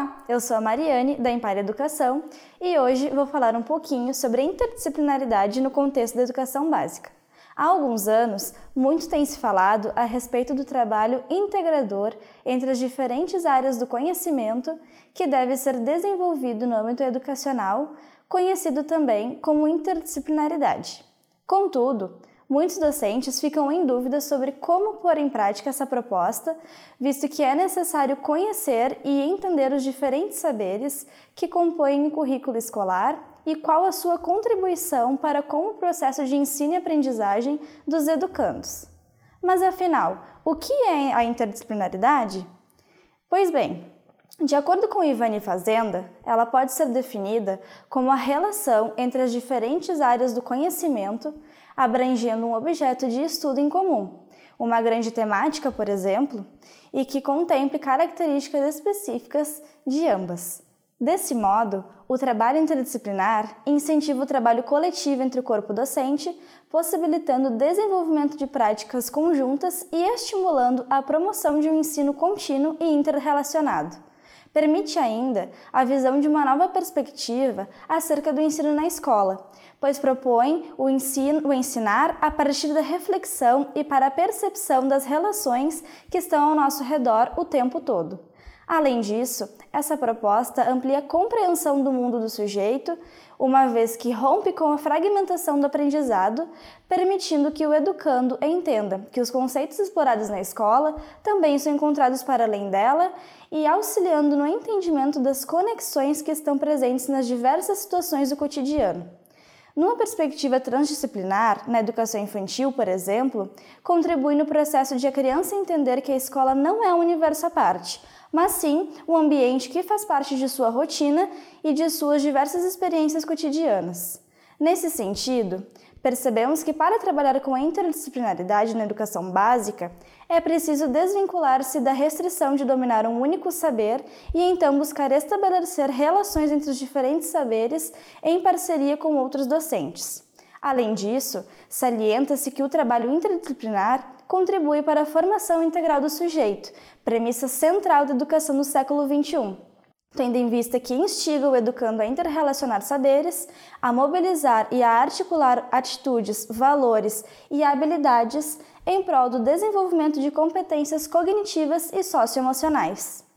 Olá, eu sou a Mariane, da Empire Educação, e hoje vou falar um pouquinho sobre a interdisciplinaridade no contexto da educação básica. Há alguns anos, muito tem se falado a respeito do trabalho integrador entre as diferentes áreas do conhecimento que deve ser desenvolvido no âmbito educacional, conhecido também como interdisciplinaridade. Contudo, muitos docentes ficam em dúvida sobre como pôr em prática essa proposta, visto que é necessário conhecer e entender os diferentes saberes que compõem o currículo escolar e qual a sua contribuição para com o processo de ensino e aprendizagem dos educandos. Mas afinal, o que é a interdisciplinaridade? Pois bem, de acordo com Ivani Fazenda, ela pode ser definida como a relação entre as diferentes áreas do conhecimento, abrangendo um objeto de estudo em comum, uma grande temática, por exemplo, e que contemple características específicas de ambas. Desse modo, o trabalho interdisciplinar incentiva o trabalho coletivo entre o corpo docente, possibilitando o desenvolvimento de práticas conjuntas e estimulando a promoção de um ensino contínuo e interrelacionado. Permite ainda a visão de uma nova perspectiva acerca do ensino na escola, pois propõe o, ensino, o ensinar a partir da reflexão e para a percepção das relações que estão ao nosso redor o tempo todo. Além disso, essa proposta amplia a compreensão do mundo do sujeito, uma vez que rompe com a fragmentação do aprendizado, permitindo que o educando entenda que os conceitos explorados na escola também são encontrados para além dela e auxiliando no entendimento das conexões que estão presentes nas diversas situações do cotidiano. Numa perspectiva transdisciplinar, na educação infantil, por exemplo, contribui no processo de a criança entender que a escola não é um universo à parte, mas sim um ambiente que faz parte de sua rotina e de suas diversas experiências cotidianas. Nesse sentido, percebemos que para trabalhar com a interdisciplinaridade na educação básica, é preciso desvincular-se da restrição de dominar um único saber e então buscar estabelecer relações entre os diferentes saberes em parceria com outros docentes. Além disso, salienta-se que o trabalho interdisciplinar contribui para a formação integral do sujeito, premissa central da educação no século XXI, tendo em vista que instiga o educando a interrelacionar saberes, a mobilizar e a articular atitudes, valores e habilidades em prol do desenvolvimento de competências cognitivas e socioemocionais.